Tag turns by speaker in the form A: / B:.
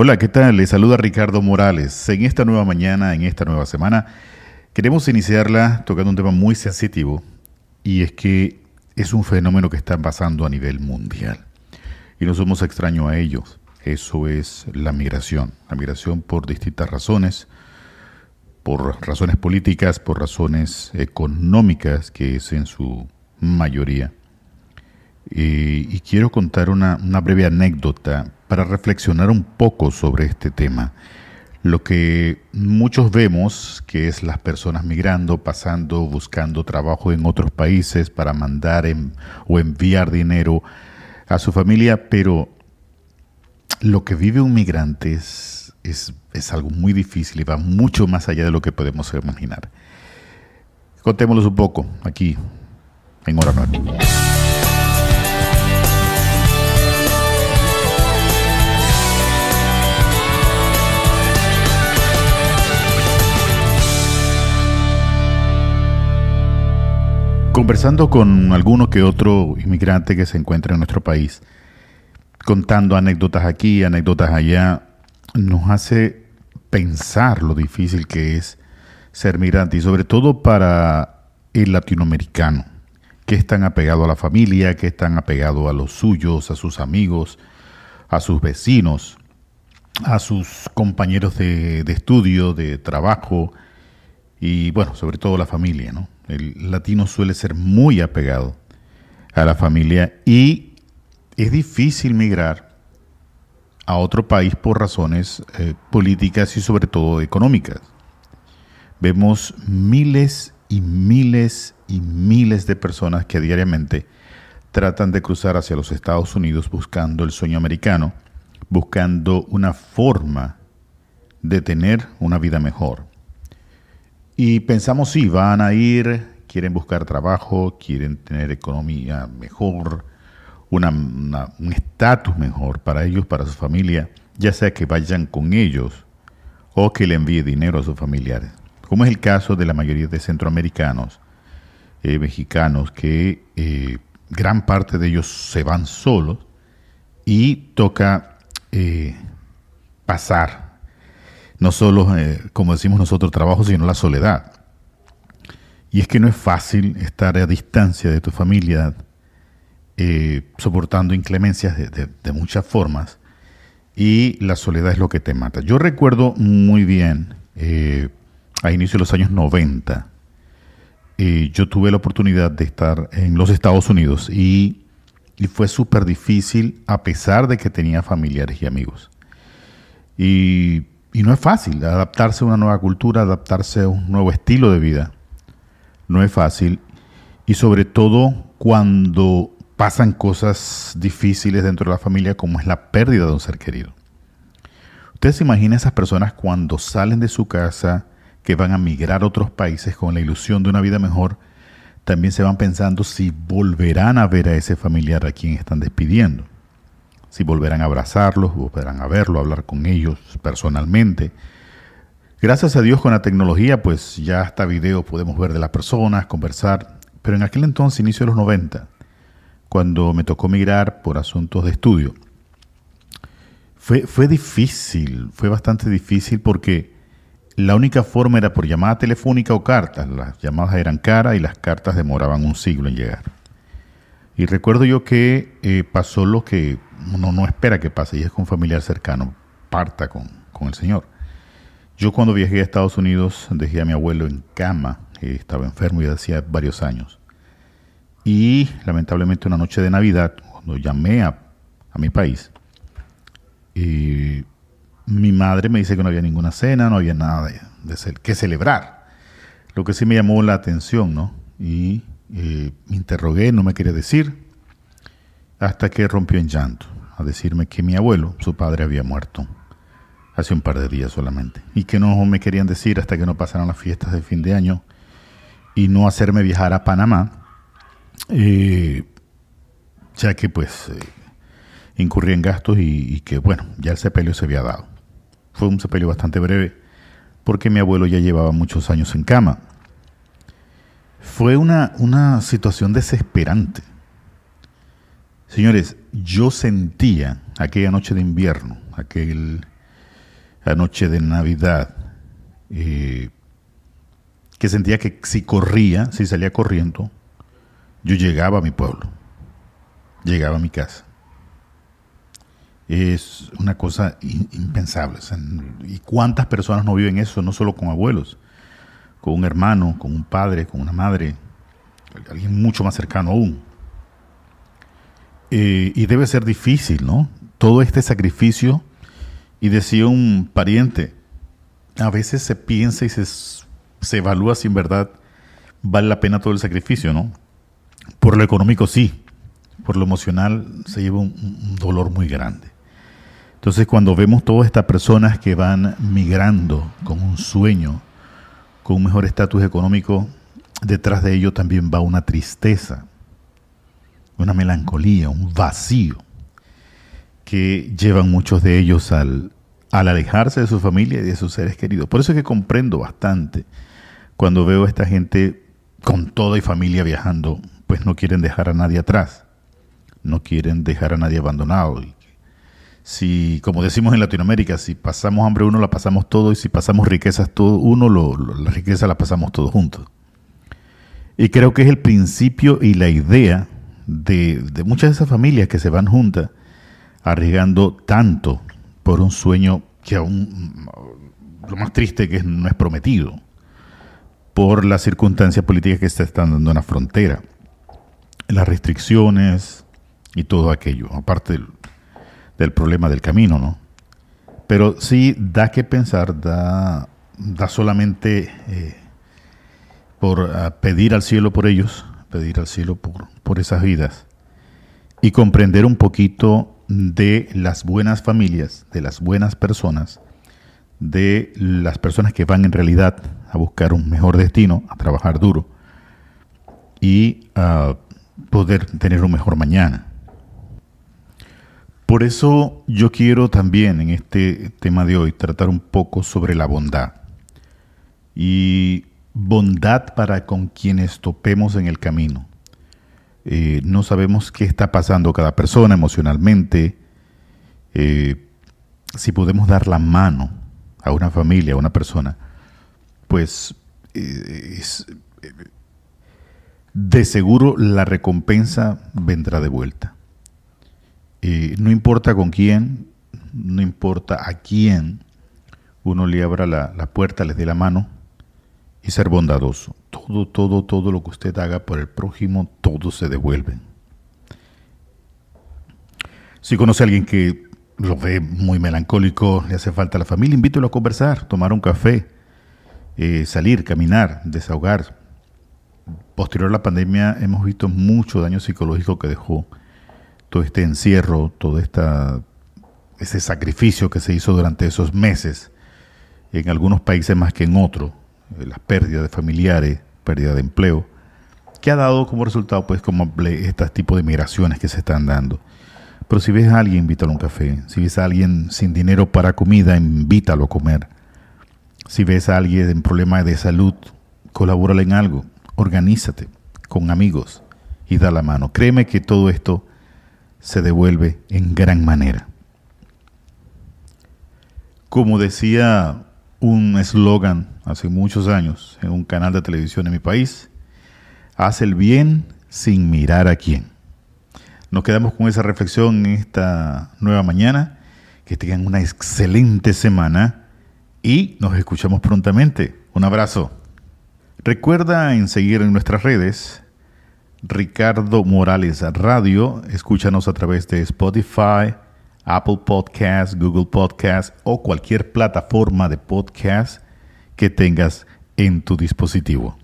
A: Hola, ¿qué tal? Les saluda Ricardo Morales. En esta nueva mañana, en esta nueva semana, queremos iniciarla tocando un tema muy sensitivo y es que es un fenómeno que está pasando a nivel mundial y no somos extraños a ellos. Eso es la migración. La migración por distintas razones, por razones políticas, por razones económicas, que es en su mayoría. Y, quiero contar una, breve anécdota para reflexionar un poco sobre este tema. Lo que muchos vemos, que es las personas migrando, pasando, buscando trabajo en otros países para mandar o enviar dinero a su familia, pero lo que vive un migrante es, es, algo muy difícil y va mucho más allá de lo que podemos imaginar. Contémoslo un poco aquí en Hora 9. Conversando con alguno que otro inmigrante que se encuentra en nuestro país, contando anécdotas aquí, anécdotas allá, nos hace pensar lo difícil que es ser migrante y sobre todo para el latinoamericano, que es tan apegado a la familia, que es tan apegado a los suyos, a sus amigos, a sus vecinos, a sus compañeros de, de estudio, de trabajo y bueno, sobre todo la familia, ¿no? El latino suele ser muy apegado a la familia y es difícil migrar a otro país por razones eh, políticas y sobre todo económicas. Vemos miles y miles y miles de personas que diariamente tratan de cruzar hacia los Estados Unidos buscando el sueño americano, buscando una forma de tener una vida mejor. Y pensamos, sí, van a ir, quieren buscar trabajo, quieren tener economía mejor, una, un estatus mejor para ellos, para su familia, ya sea que vayan con ellos o que le envíe dinero a sus familiares. Como es el caso de la mayoría de centroamericanos, eh, mexicanos, que eh, gran parte de ellos se van solos y toca eh, pasar no solo, eh, como decimos nosotros, trabajo, sino la soledad. Y es que no es fácil estar a distancia de tu familia, eh, soportando inclemencias de, muchas formas, y la soledad es lo que te mata. Yo recuerdo muy bien, eh, a inicio de los años 90, yo tuve la oportunidad de estar en los Estados Unidos y, y fue súper difícil a pesar de que tenía familiares y amigos. Y y no es fácil adaptarse a una nueva cultura, adaptarse a un nuevo estilo de vida. No es fácil. Y sobre todo cuando pasan cosas difíciles dentro de la familia como es la pérdida de un ser querido. Ustedes se imaginan esas personas cuando salen de su casa, que van a migrar a otros países con la ilusión de una vida mejor, también se van pensando si volverán a ver a ese familiar a quien están despidiendo si volverán a abrazarlos, volverán a verlo, a hablar con ellos personalmente. Gracias a Dios con la tecnología, pues ya hasta video podemos ver de las personas, conversar. Pero en aquel entonces, inicio de los 90, cuando me tocó migrar por asuntos de estudio, fue, fue difícil, fue bastante difícil porque la única forma era por llamada telefónica o cartas. Las llamadas eran caras y las cartas demoraban un siglo en llegar. Y recuerdo yo que eh, pasó lo que uno no espera que pase y es que un familiar cercano parta con, el Señor. Yo cuando viajé a Estados Unidos dejé a mi abuelo en cama, estaba enfermo y hacía varios años. Y lamentablemente una noche de Navidad, cuando llamé a, mi país, y mi madre me dice que no había ninguna cena, no había nada de, que celebrar. Lo que sí me llamó la atención, ¿no? Y eh, me interrogué, no me quería decir hasta que rompió en llanto a decirme que mi abuelo, su padre, había muerto hace un par de días solamente y que no me querían decir hasta que no pasaran las fiestas de fin de año y no hacerme viajar a Panamá, eh, ya que pues eh, incurría en gastos y, que bueno, ya el sepelio se había dado. Fue un sepelio bastante breve porque mi abuelo ya llevaba muchos años en cama. Fue una, una situación desesperante Señores, yo sentía aquella noche de invierno, aquel la noche de Navidad, eh, que sentía que si corría, si salía corriendo, yo llegaba a mi pueblo, llegaba a mi casa. Es una cosa impensable. ¿Y cuántas personas no viven eso? No solo con abuelos, con un hermano, con un padre, con una madre, alguien mucho más cercano aún. Eh, y debe ser difícil, ¿no? Todo este sacrificio. Y decía un pariente, a veces se piensa y se, se evalúa si en verdad vale la pena todo el sacrificio, ¿no? Por lo económico sí, por lo emocional se lleva un, dolor muy grande. Entonces cuando vemos todas estas personas que van migrando con un sueño, con un mejor estatus económico, detrás de ello también va una tristeza, una melancolía, un vacío que llevan muchos de ellos al, al alejarse de su familia y de sus seres queridos. Por eso es que comprendo bastante cuando veo a esta gente con toda y familia viajando, pues no quieren dejar a nadie atrás, no quieren dejar a nadie abandonado. Si, como decimos en Latinoamérica, si pasamos hambre uno, la pasamos todo, y si pasamos riquezas todo uno, la riqueza la pasamos todos juntos. Y creo que es el principio y la idea de, de muchas de esas familias que se van juntas, arriesgando tanto por un sueño que aún lo más triste que no es prometido, por las circunstancias políticas que se están dando en la frontera, las restricciones y todo aquello, aparte del, problema del camino, ¿no? Pero sí da que pensar, da, da solamente eh, por pedir al cielo por ellos, pedir al cielo por, por esas vidas y comprender un poquito de las buenas familias, de las buenas personas, de las personas que van en realidad a buscar un mejor destino, a trabajar duro y a poder tener un mejor mañana. Por eso yo quiero también en este tema de hoy tratar un poco sobre la bondad. Y bondad para con quienes topemos en el camino. Eh, no sabemos qué está pasando cada persona emocionalmente. Eh, si podemos dar la mano a una familia, a una persona, pues eh, de seguro la recompensa vendrá de vuelta. no importa con quién, no importa a quién uno le abra la, la puerta, les dé la mano, y ser bondadoso. Todo, todo, todo lo que usted haga por el prójimo, todo se devuelve. Si conoce a alguien que lo ve muy melancólico, le hace falta la familia, invítelo a conversar, tomar un café, eh, salir, caminar, desahogar. Posterior a la pandemia hemos visto mucho daño psicológico que dejó todo este encierro, todo esta, ese sacrificio que se hizo durante esos meses, en algunos países más que en otros, las pérdidas de familiares, pérdida de empleo, que ha dado como resultado, pues, como este tipo de migraciones que se están dando. Pero si ves a alguien, invítalo a un café. Si ves a alguien sin dinero para comida, invítalo a comer. Si ves a alguien en problemas de salud, colabórale en algo. Organízate con amigos y da la mano. Créeme que todo esto se devuelve en gran manera. Como decía un eslogan hace muchos años en un canal de televisión en mi país. Haz el bien sin mirar a quién. Nos quedamos con esa reflexión en esta nueva mañana. Que tengan una excelente semana y nos escuchamos prontamente. Un abrazo. Recuerda en seguir en nuestras redes Ricardo Morales Radio. Escúchanos a través de Spotify, Apple Podcast, Google Podcast o cualquier plataforma de podcast que tengas en tu dispositivo.